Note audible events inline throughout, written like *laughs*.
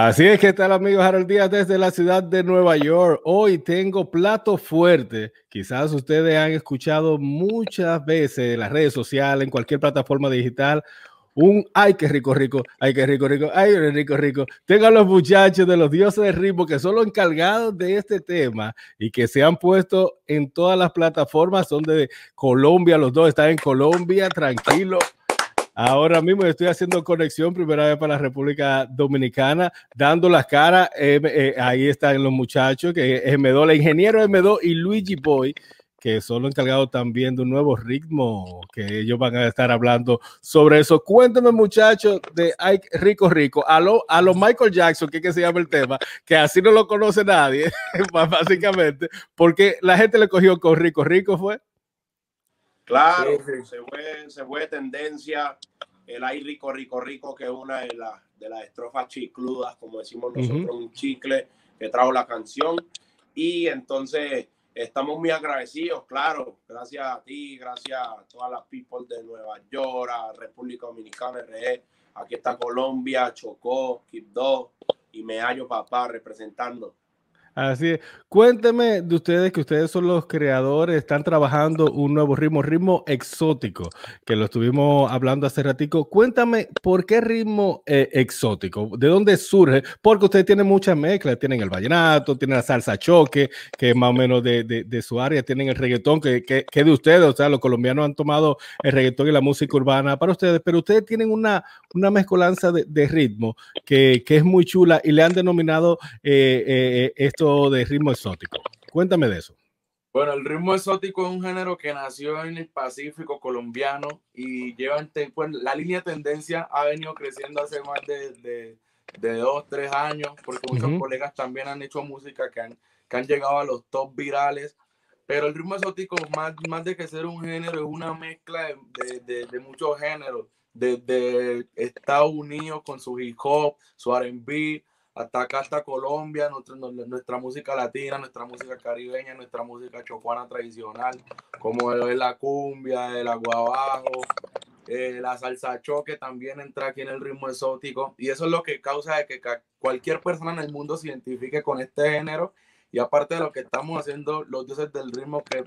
Así es que tal amigos Harold Díaz desde la ciudad de Nueva York. Hoy tengo plato fuerte. Quizás ustedes han escuchado muchas veces en las redes sociales, en cualquier plataforma digital, un ay qué rico rico, ay qué rico rico, ay qué rico rico. Tengo a los muchachos de los dioses de ritmo que son los encargados de este tema y que se han puesto en todas las plataformas, son de Colombia, los dos están en Colombia, tranquilo Ahora mismo estoy haciendo conexión, primera vez para la República Dominicana, dando las caras. Eh, eh, ahí están los muchachos, que es M2, el ingeniero M2 y Luigi Boy, que son los encargados también de un nuevo ritmo, que ellos van a estar hablando sobre eso. Cuéntame, muchachos, de Rico Rico, a lo, Michael Jackson, que, que se llama el tema, que así no lo conoce nadie, *laughs* básicamente, porque la gente le cogió con Rico Rico, ¿fue? Claro, Se, fue, se fue tendencia el ay rico, rico, rico, que es una de, las de las estrofas chicludas, como decimos nosotros, un chicle que trajo la canción. Y entonces estamos muy agradecidos, claro, gracias a ti, gracias a todas las people de Nueva York, a República Dominicana, RE, aquí está Colombia, Chocó, Quibdó y Meallo Papá representando. Así es. Cuénteme de ustedes que ustedes son los creadores, están trabajando un nuevo ritmo, ritmo exótico, que lo estuvimos hablando hace ratico. Cuéntame, ¿por qué ritmo eh, exótico? ¿De dónde surge? Porque ustedes tienen mucha mezcla, tienen el vallenato, tienen la salsa choque, que es más o menos de, de, su área, tienen el reggaetón, que, que, que, de ustedes, o sea, los colombianos han tomado el reggaetón y la música urbana para ustedes, pero ustedes tienen una, una mezcolanza de, ritmo que, que, es muy chula y le han denominado eh, eh, esto de ritmo exótico. Cuéntame de eso. Bueno, el ritmo exótico es un género que nació en el Pacífico colombiano y lleva pues, la línea de tendencia ha venido creciendo hace más de, de, dos, tres años, porque muchos colegas también han hecho música que han, que han llegado a los top virales. Pero el ritmo exótico, más, más de que ser un género, es una mezcla de, de muchos géneros, desde Estados Unidos con su hip hop, su RB, hasta acá, hasta Colombia, nuestra, nuestra música latina, nuestra música caribeña, nuestra música chocuana tradicional, como es la cumbia, el aguabajo, eh, la salsa choque también entra aquí en el ritmo exótico. Y eso es lo que causa de que cualquier persona en el mundo se identifique con este género. Y aparte de lo que estamos haciendo los dioses del ritmo, que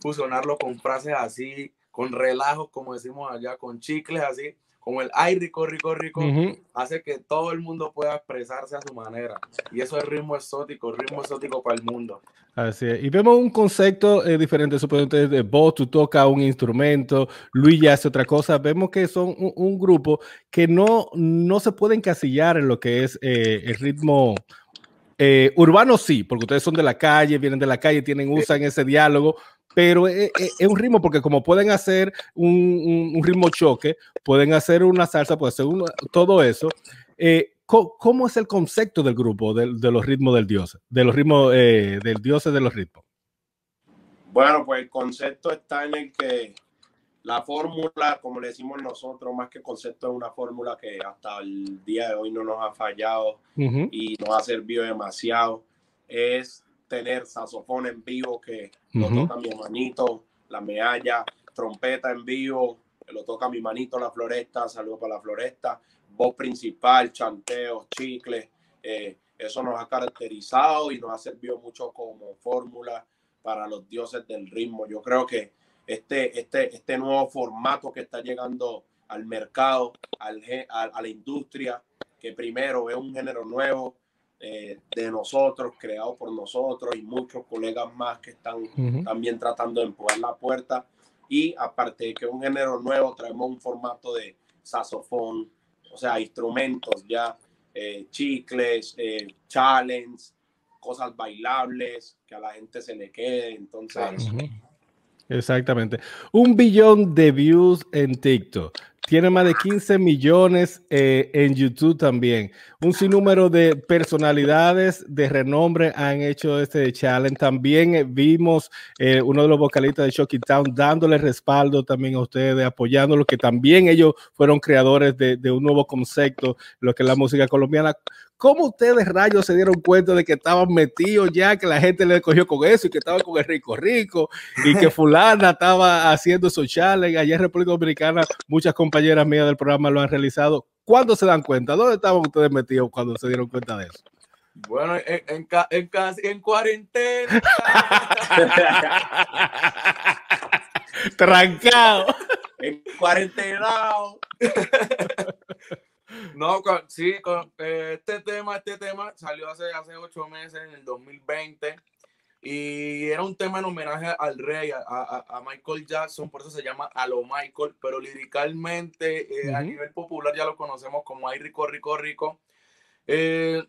fusionarlo con frases así, con relajos, como decimos allá, con chicles así, como el ay rico, rico, rico, hace que todo el mundo pueda expresarse a su manera. Y eso es ritmo exótico, ritmo exótico para el mundo. Así es. Y vemos un concepto eh, diferente, suponete de vos, tú tocas un instrumento, Luis ya hace otra cosa. Vemos que son un, grupo que no, no se puede encasillar en lo que es eh, el ritmo eh, urbano, sí, porque ustedes son de la calle, vienen de la calle, tienen, usan ese diálogo, pero es, un ritmo porque como pueden hacer un, ritmo choque, pueden hacer una salsa, pueden hacer todo eso. Eh, ¿cómo, es el concepto del grupo de, los ritmos del dios, de los ritmos eh, del dios de los ritmos? Bueno, pues el concepto está en el que la fórmula, como le decimos nosotros, más que concepto, es una fórmula que hasta el día de hoy no nos ha fallado y nos ha servido demasiado. Es tener saxofón en vivo que lo toca mi hermanito, la medalla, trompeta en vivo, lo toca mi manito la floresta, saludo para la floresta, voz principal, chanteos, chicles, eh, eso nos ha caracterizado y nos ha servido mucho como fórmula para los dioses del ritmo. Yo creo que este, este, este nuevo formato que está llegando al mercado, al, a la industria, que primero es un género nuevo, eh, de nosotros, creado por nosotros y muchos colegas más que están también tratando de empujar la puerta. Y aparte de que es un género nuevo, traemos un formato de saxofón, o sea, instrumentos ya, eh, chicles, eh, challenge, cosas bailables, que a la gente se le quede. Entonces... Exactamente. Un billón de views en TikTok. Tiene más de 15 millones eh, en YouTube también. Un sinnúmero de personalidades de renombre han hecho este challenge. También eh, vimos eh, uno de los vocalistas de Shocky Town dándole respaldo también a ustedes, apoyándolo, que también ellos fueron creadores de un nuevo concepto, lo que es la música colombiana. ¿Cómo ustedes rayos se dieron cuenta de que estaban metidos ya, que la gente le cogió con eso y que estaban con el rico rico y que *laughs* fulana estaba haciendo esos challenges? Allá en República Dominicana muchas compañeras mías del programa lo han realizado. ¿cuándo se dan cuenta? ¿Dónde estaban ustedes metidos cuando se dieron cuenta de eso? Bueno, en, en, en, en cuarentena. *laughs* Trancado. *laughs* En cuarentena. No, sí, con, eh, este tema, este tema salió hace, hace ocho meses, en el 2020, y era un tema en homenaje al rey, a, a, a Michael Jackson, por eso se llama A lo Michael, pero liricalmente, eh, a nivel popular ya lo conocemos como Ay Rico, Rico, Rico. Eh,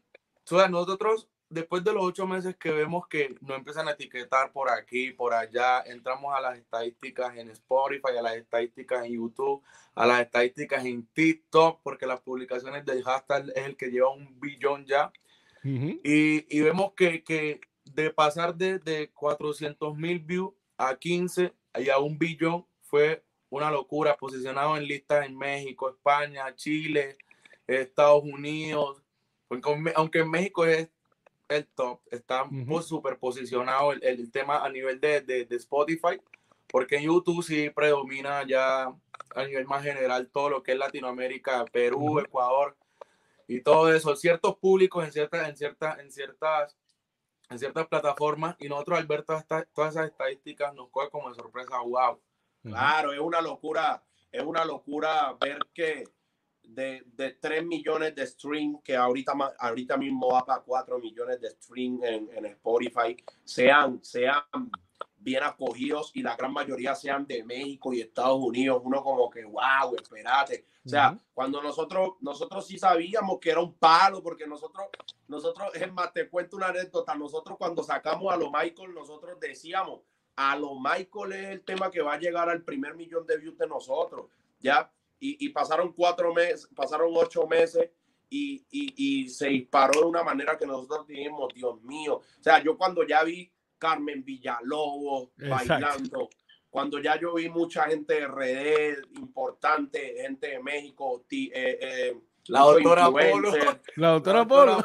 nosotros después de los ocho meses que vemos que nos empiezan a etiquetar por aquí, por allá, entramos a las estadísticas en Spotify, a las estadísticas en YouTube, a las estadísticas en TikTok, porque las publicaciones del hashtag es el que lleva un billón ya. y, y, vemos que, que, de pasar de, de 400 mil views a 15 y a un billón fue una locura, posicionado en listas en México, España, Chile, Estados Unidos, aunque en México es el top, está súper posicionado el, el, tema a nivel de, de, de, Spotify, porque en YouTube sí predomina ya a nivel más general todo lo que es Latinoamérica, Perú, Ecuador y todo eso, ciertos públicos en ciertas, en ciertas, en ciertas, en ciertas plataformas y nosotros al ver todas, todas esas estadísticas nos coge como de sorpresa, wow. Claro, es una locura, es una locura ver que de, de 3 millones de stream, que ahorita, ahorita mismo va para 4 millones de stream en, en Spotify, sean, sean bien acogidos y la gran mayoría sean de México y Estados Unidos, uno como que, wow, espérate. O sea, cuando nosotros, nosotros sí sabíamos que era un palo, porque nosotros, nosotros, es más, te cuento una anécdota, nosotros cuando sacamos a lo Michael, nosotros decíamos, a lo Michael es el tema que va a llegar al primer millón de views de nosotros, ¿ya? Y, pasaron cuatro meses, pasaron ocho meses y, y, se disparó de una manera que nosotros dijimos, Dios mío. O sea, yo cuando ya vi Carmen Villalobos bailando, cuando ya yo vi mucha gente de redes importante, gente de México, eh, eh, la doctora Polo, la doctora Polo,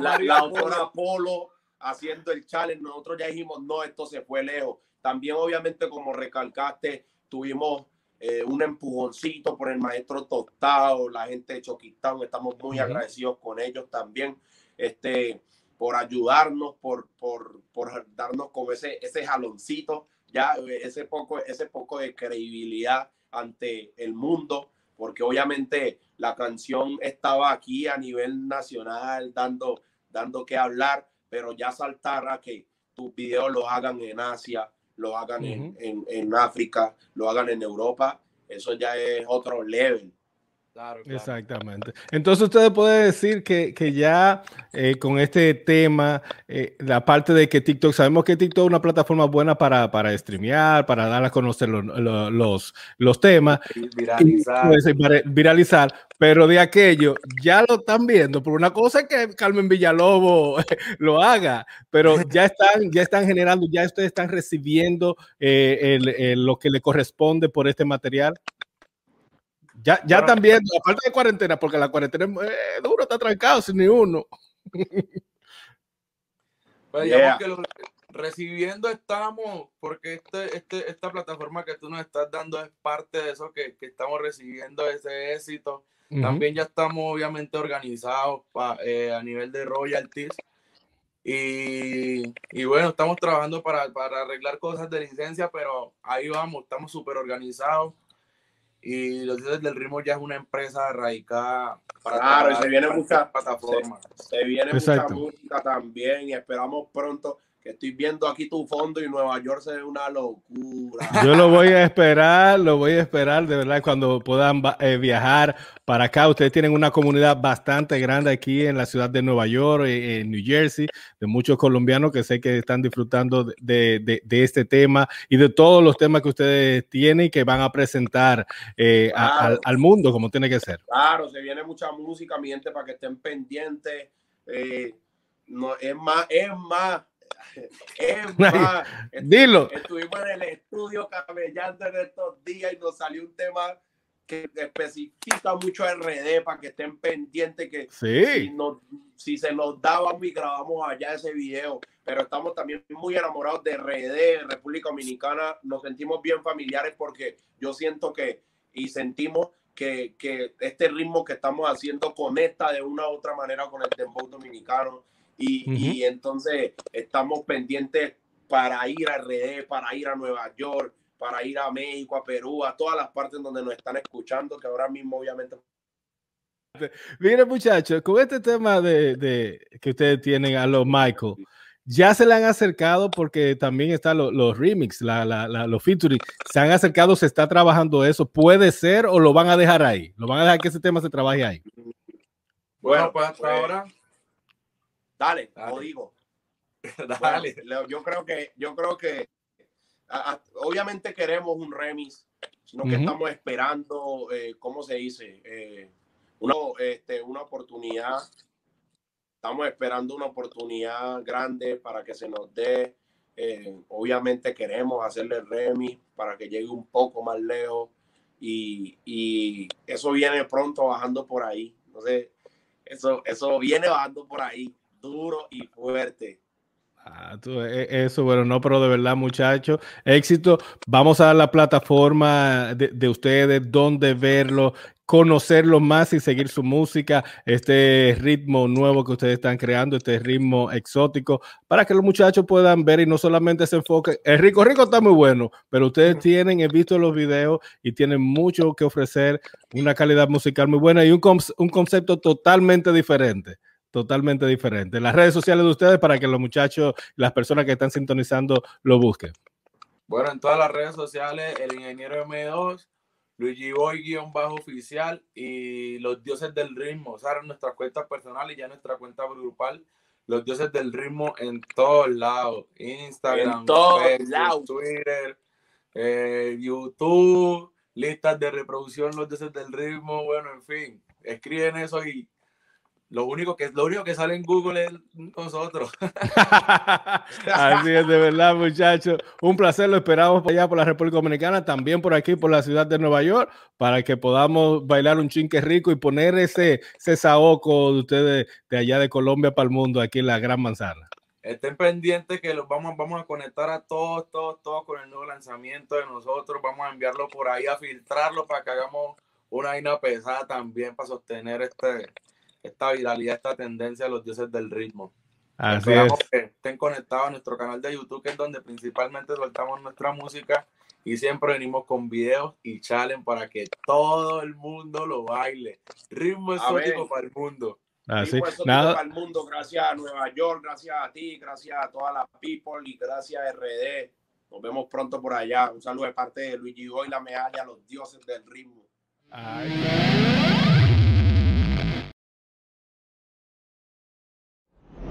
la, la doctora Polo haciendo el challenge, nosotros ya dijimos, no, esto se fue lejos. También, obviamente, como recalcaste, tuvimos eh, un empujoncito por el maestro Tostado, la gente de Choquistán, estamos muy agradecidos con ellos también, este, por ayudarnos, por, por, por darnos como ese, ese jaloncito, ya ese poco, ese poco de credibilidad ante el mundo, porque obviamente la canción estaba aquí a nivel nacional dando, dando que hablar, pero ya saltar a que tus videos los hagan en Asia, lo hagan en, en, en, África, lo hagan en Europa, eso ya es otro level. Claro, Exactamente. Entonces ustedes pueden decir que, que ya eh, con este tema, eh, la parte de que TikTok, sabemos que TikTok es una plataforma buena para, para streamear, para dar a conocer los, los, los temas, viralizar. Y, viralizar, pero de aquello ya lo están viendo, por una cosa que Carmen Villalobo *laughs* lo haga, pero *laughs* ya están, ya están generando, ya ustedes están recibiendo eh, el, el, lo que le corresponde por este material. Ya, ya también, aparte de cuarentena, porque la cuarentena es eh, duro, está trancado sin ni uno. *laughs* Digamos que recibiendo estamos, porque este, este, esta plataforma que tú nos estás dando es parte de eso que, que estamos recibiendo ese éxito. También ya estamos obviamente organizados eh, a nivel de royalties. Y, y, bueno, estamos trabajando para, para arreglar cosas de licencia, pero ahí vamos, estamos súper organizados y los dioses del ritmo ya es una empresa radicada para claro, y se viene mucha plataforma. se, viene mucha música también y esperamos pronto estoy viendo aquí tu fondo y Nueva York se ve una locura. *laughs* Yo lo voy a esperar, lo voy a esperar de verdad cuando puedan eh, viajar para acá. Ustedes tienen una comunidad bastante grande aquí en la ciudad de Nueva York, eh, en New Jersey, de muchos colombianos que sé que están disfrutando de, de, de este tema y de todos los temas que ustedes tienen y que van a presentar eh, a, al, al, mundo como tiene que ser. Claro, se viene mucha música, mi gente, para que estén pendientes. No, es más, es más, *laughs* es *laughs* más, Dilo. Estuvimos en el estudio camellando en estos días y nos salió un tema que especifica mucho RD para que estén pendientes que sí. si, si se nos daba y grabamos allá ese video, pero estamos también muy enamorados de RD, República Dominicana, nos sentimos bien familiares porque yo siento que y sentimos que, que, este ritmo que estamos haciendo conecta de una u otra manera con el tempo dominicano y, y entonces estamos pendientes para ir a RD, para ir a Nueva York, para ir a México, a Perú, a todas las partes donde nos están escuchando, que ahora mismo obviamente... Mire muchachos, con este tema de, de que ustedes tienen a los Michael, ya se le han acercado porque también están los, los remix, la, la, los featuring, se han acercado, se está trabajando eso, puede ser o lo van a dejar ahí, lo van a dejar que ese tema se trabaje ahí. Bueno, pues hasta pues, ahora. Dale, lo digo. *laughs* dale. yo creo que, yo creo que obviamente queremos un remix, sino que estamos esperando, eh, ¿cómo se dice? Eh, una, este, una oportunidad estamos esperando una oportunidad grande para que se nos dé. Eh, obviamente queremos hacerle remix para que llegue un poco más lejos y, y, eso viene pronto bajando por ahí. Entonces, eso, eso viene bajando por ahí, duro y fuerte. Ah, e, eso, bueno, no, pero de verdad, muchachos, éxito. Vamos a la plataforma de, de ustedes, donde verlo, conocerlo más y seguir su música, este ritmo nuevo que ustedes están creando, este ritmo exótico, para que los muchachos puedan ver y no solamente se enfoquen. El rico rico está muy bueno, pero ustedes tienen, he visto los videos y tienen mucho que ofrecer, una calidad musical muy buena y un, un concepto totalmente diferente totalmente diferente. Las redes sociales de ustedes para que los muchachos, las personas que están sintonizando lo busquen. Bueno, en todas las redes sociales, el ingeniero M2, Luigi Boy guion bajo oficial y los dioses del ritmo, o sea, nuestra cuenta personal y ya nuestra cuenta grupal, los dioses del ritmo en todos lados, Instagram, Facebook, Twitter, eh, YouTube, listas de reproducción, los dioses del ritmo, bueno, en fin, escriben eso y lo único que lo único que sale en Google es nosotros. *laughs* Así es, de verdad, muchachos. Un placer, lo esperamos por allá por la República Dominicana, también por aquí, por la ciudad de Nueva York, para que podamos bailar un chinque rico y poner ese, ese saoco de ustedes de allá de Colombia para el mundo, aquí en la Gran Manzana. Estén pendientes que los vamos, vamos a conectar a todos, todos, todos con el nuevo lanzamiento de nosotros. Vamos a enviarlo por ahí, a filtrarlo para que hagamos una vaina pesada también para sostener este, esta viralidad, esta tendencia de los dioses del ritmo. Así es. que estén conectados a nuestro canal de YouTube, que es donde principalmente soltamos nuestra música y siempre venimos con videos y challenge para que todo el mundo lo baile. Ritmo exótico para el mundo. Así. Exótico para el mundo, gracias a Nueva York, gracias a ti, gracias a toda la people y gracias a RD. Nos vemos pronto por allá. Un saludo de parte de Luigi Goy, la medalla, los dioses del ritmo. Ay,